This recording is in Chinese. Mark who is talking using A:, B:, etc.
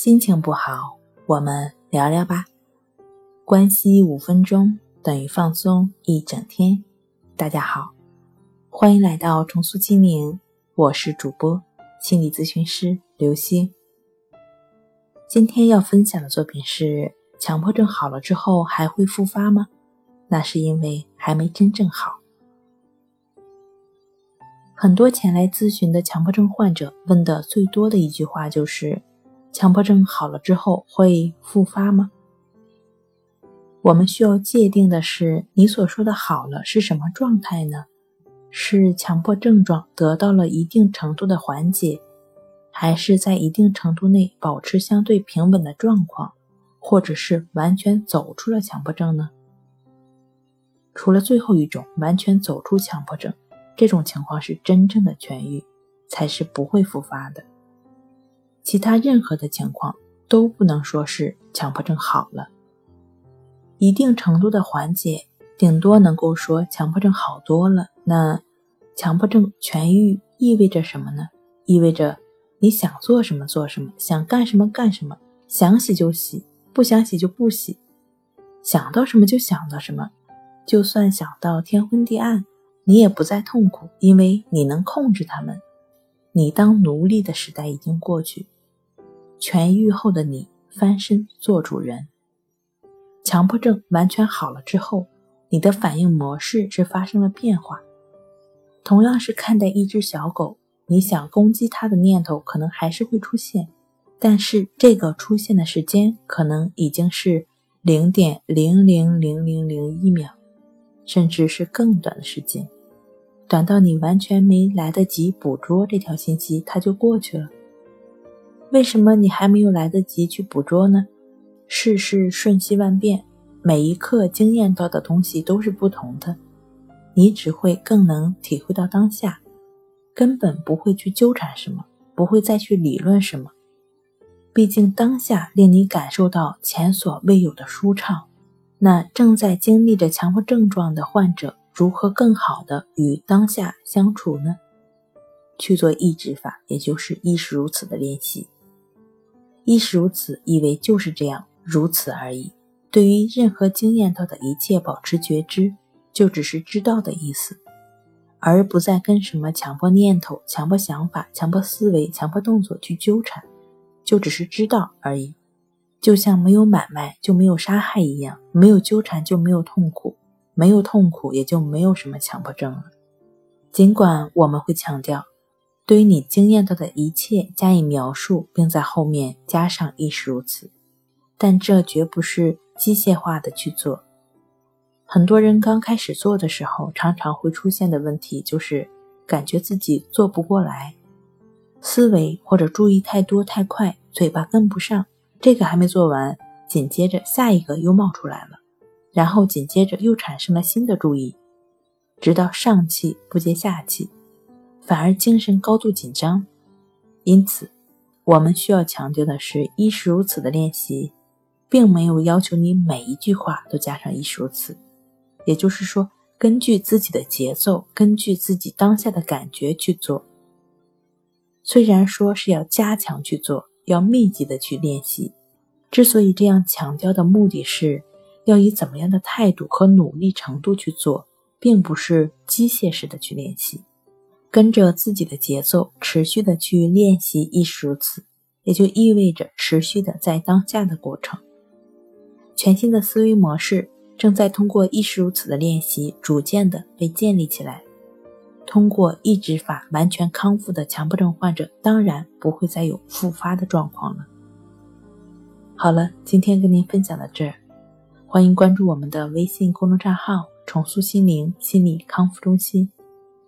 A: 心情不好，我们聊聊吧。关系五分钟等于放松一整天。大家好，欢迎来到重塑心灵，我是主播心理咨询师刘星。今天要分享的作品是：强迫症好了之后还会复发吗？那是因为还没真正好。很多前来咨询的强迫症患者问的最多的一句话就是。强迫症好了之后会复发吗？我们需要界定的是，你所说的好了是什么状态呢？是强迫症状得到了一定程度的缓解，还是在一定程度内保持相对平稳的状况，或者是完全走出了强迫症呢？除了最后一种，完全走出强迫症，这种情况是真正的痊愈，才是不会复发的。其他任何的情况都不能说是强迫症好了，一定程度的缓解，顶多能够说强迫症好多了。那强迫症痊愈意味着什么呢？意味着你想做什么做什么，想干什么干什么，想洗就洗，不想洗就不洗，想到什么就想到什么，就算想到天昏地暗，你也不再痛苦，因为你能控制他们。你当奴隶的时代已经过去。痊愈后的你翻身做主人，强迫症完全好了之后，你的反应模式是发生了变化。同样是看待一只小狗，你想攻击它的念头可能还是会出现，但是这个出现的时间可能已经是零点零零零零零一秒，甚至是更短的时间，短到你完全没来得及捕捉这条信息，它就过去了。为什么你还没有来得及去捕捉呢？世事瞬息万变，每一刻经验到的东西都是不同的，你只会更能体会到当下，根本不会去纠缠什么，不会再去理论什么。毕竟当下令你感受到前所未有的舒畅。那正在经历着强迫症状的患者，如何更好的与当下相处呢？去做抑制法，也就是亦是如此的练习。亦是如此，以为就是这样，如此而已。对于任何经验到的一切，保持觉知，就只是知道的意思，而不再跟什么强迫念头、强迫想法、强迫思维、强迫动作去纠缠，就只是知道而已。就像没有买卖就没有杀害一样，没有纠缠就没有痛苦，没有痛苦也就没有什么强迫症了。尽管我们会强调。对于你经验到的一切加以描述，并在后面加上“亦是如此”，但这绝不是机械化的去做。很多人刚开始做的时候，常常会出现的问题就是感觉自己做不过来，思维或者注意太多太快，嘴巴跟不上。这个还没做完，紧接着下一个又冒出来了，然后紧接着又产生了新的注意，直到上气不接下气。反而精神高度紧张，因此，我们需要强调的是“亦是如此”的练习，并没有要求你每一句话都加上“亦是如此”。也就是说，根据自己的节奏，根据自己当下的感觉去做。虽然说是要加强去做，要密集的去练习。之所以这样强调的目的是，要以怎么样的态度和努力程度去做，并不是机械式的去练习。跟着自己的节奏，持续的去练习，亦是如此，也就意味着持续的在当下的过程。全新的思维模式正在通过亦是如此的练习，逐渐的被建立起来。通过抑制法完全康复的强迫症患者，当然不会再有复发的状况了。好了，今天跟您分享到这儿，欢迎关注我们的微信公众账号“重塑心灵心理康复中心”。